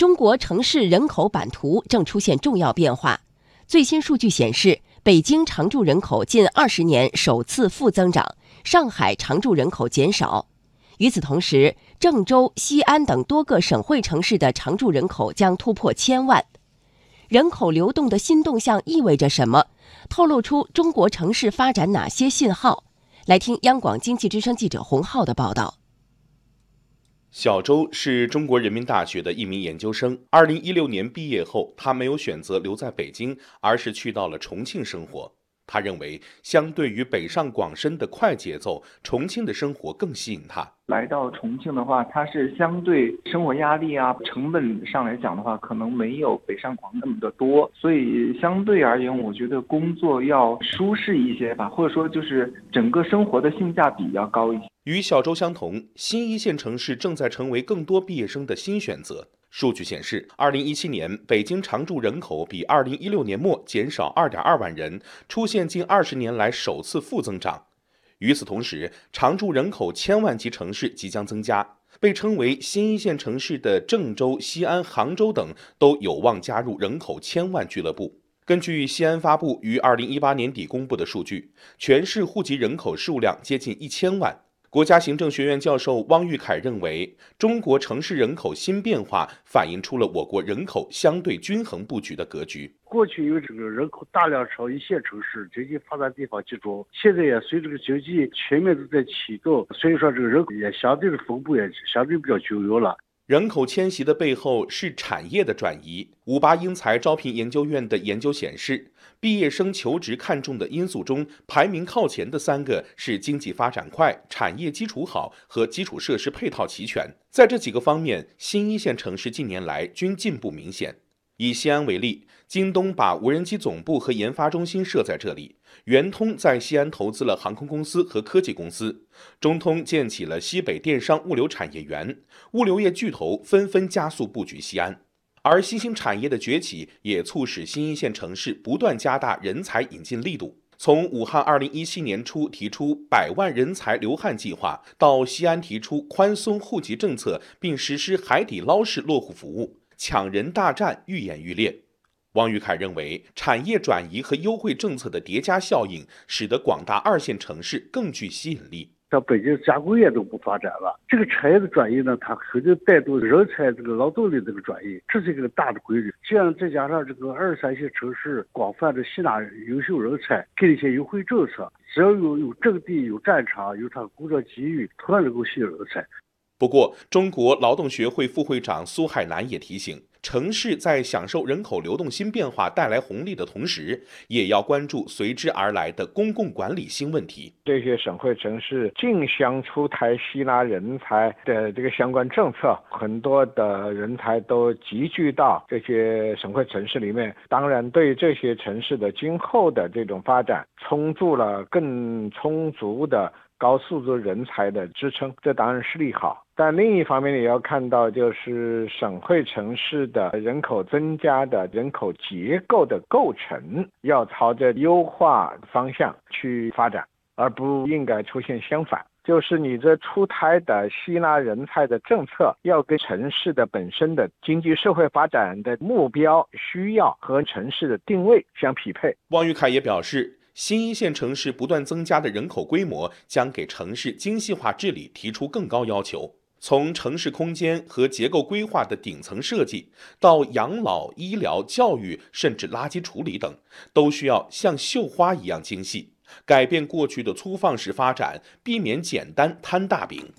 中国城市人口版图正出现重要变化。最新数据显示，北京常住人口近二十年首次负增长，上海常住人口减少。与此同时，郑州、西安等多个省会城市的常住人口将突破千万。人口流动的新动向意味着什么？透露出中国城市发展哪些信号？来听央广经济之声记者洪浩的报道。小周是中国人民大学的一名研究生。二零一六年毕业后，他没有选择留在北京，而是去到了重庆生活。他认为，相对于北上广深的快节奏，重庆的生活更吸引他。来到重庆的话，它是相对生活压力啊、成本上来讲的话，可能没有北上广那么的多，所以相对而言，我觉得工作要舒适一些吧，或者说就是整个生活的性价比要高一些。与小周相同，新一线城市正在成为更多毕业生的新选择。数据显示，二零一七年北京常住人口比二零一六年末减少二点二万人，出现近二十年来首次负增长。与此同时，常住人口千万级城市即将增加，被称为新一线城市的郑州、西安、杭州等都有望加入人口千万俱乐部。根据西安发布于二零一八年底公布的数据，全市户籍人口数量接近一千万。国家行政学院教授汪玉凯认为，中国城市人口新变化反映出了我国人口相对均衡布局的格局。过去因为这个人口大量朝一线城市经济发展地方集中，现在也随这个经济全面都在启动，所以说这个人口也相对的分布也相对比较均匀了。人口迁徙的背后是产业的转移。五八英才招聘研究院的研究显示，毕业生求职看重的因素中，排名靠前的三个是经济发展快、产业基础好和基础设施配套齐全。在这几个方面，新一线城市近年来均进步明显。以西安为例，京东把无人机总部和研发中心设在这里，圆通在西安投资了航空公司和科技公司，中通建起了西北电商物流产业园，物流业巨头纷纷加速布局西安。而新兴产业的崛起也促使新一线城市不断加大人才引进力度。从武汉二零一七年初提出百万人才流汗计划，到西安提出宽松户籍政策并实施海底捞式落户服务。抢人大战愈演愈烈，王玉凯认为，产业转移和优惠政策的叠加效应，使得广大二线城市更具吸引力。像北京加工业都不发展了，这个产业的转移呢，它肯定带动人才这个劳动力这个转移，这是一个大的规律。这样再加上这个二三线城市广泛的吸纳优秀人才，给一些优惠政策，只要有有阵地、有战场、有它工作机遇，同样能够吸引人才。不过，中国劳动学会副会长苏海南也提醒，城市在享受人口流动新变化带来红利的同时，也要关注随之而来的公共管理新问题。这些省会城市竞相出台吸纳人才的这个相关政策，很多的人才都集聚到这些省会城市里面，当然对这些城市的今后的这种发展，充足了更充足的。高素质人才的支撑，这当然是利好。但另一方面也要看到，就是省会城市的人口增加的人口结构的构成，要朝着优化方向去发展，而不应该出现相反。就是你这出台的吸纳人才的政策，要跟城市的本身的经济社会发展的目标、需要和城市的定位相匹配。汪玉凯也表示。新一线城市不断增加的人口规模，将给城市精细化治理提出更高要求。从城市空间和结构规划的顶层设计，到养老、医疗、教育，甚至垃圾处理等，都需要像绣花一样精细，改变过去的粗放式发展，避免简单摊大饼。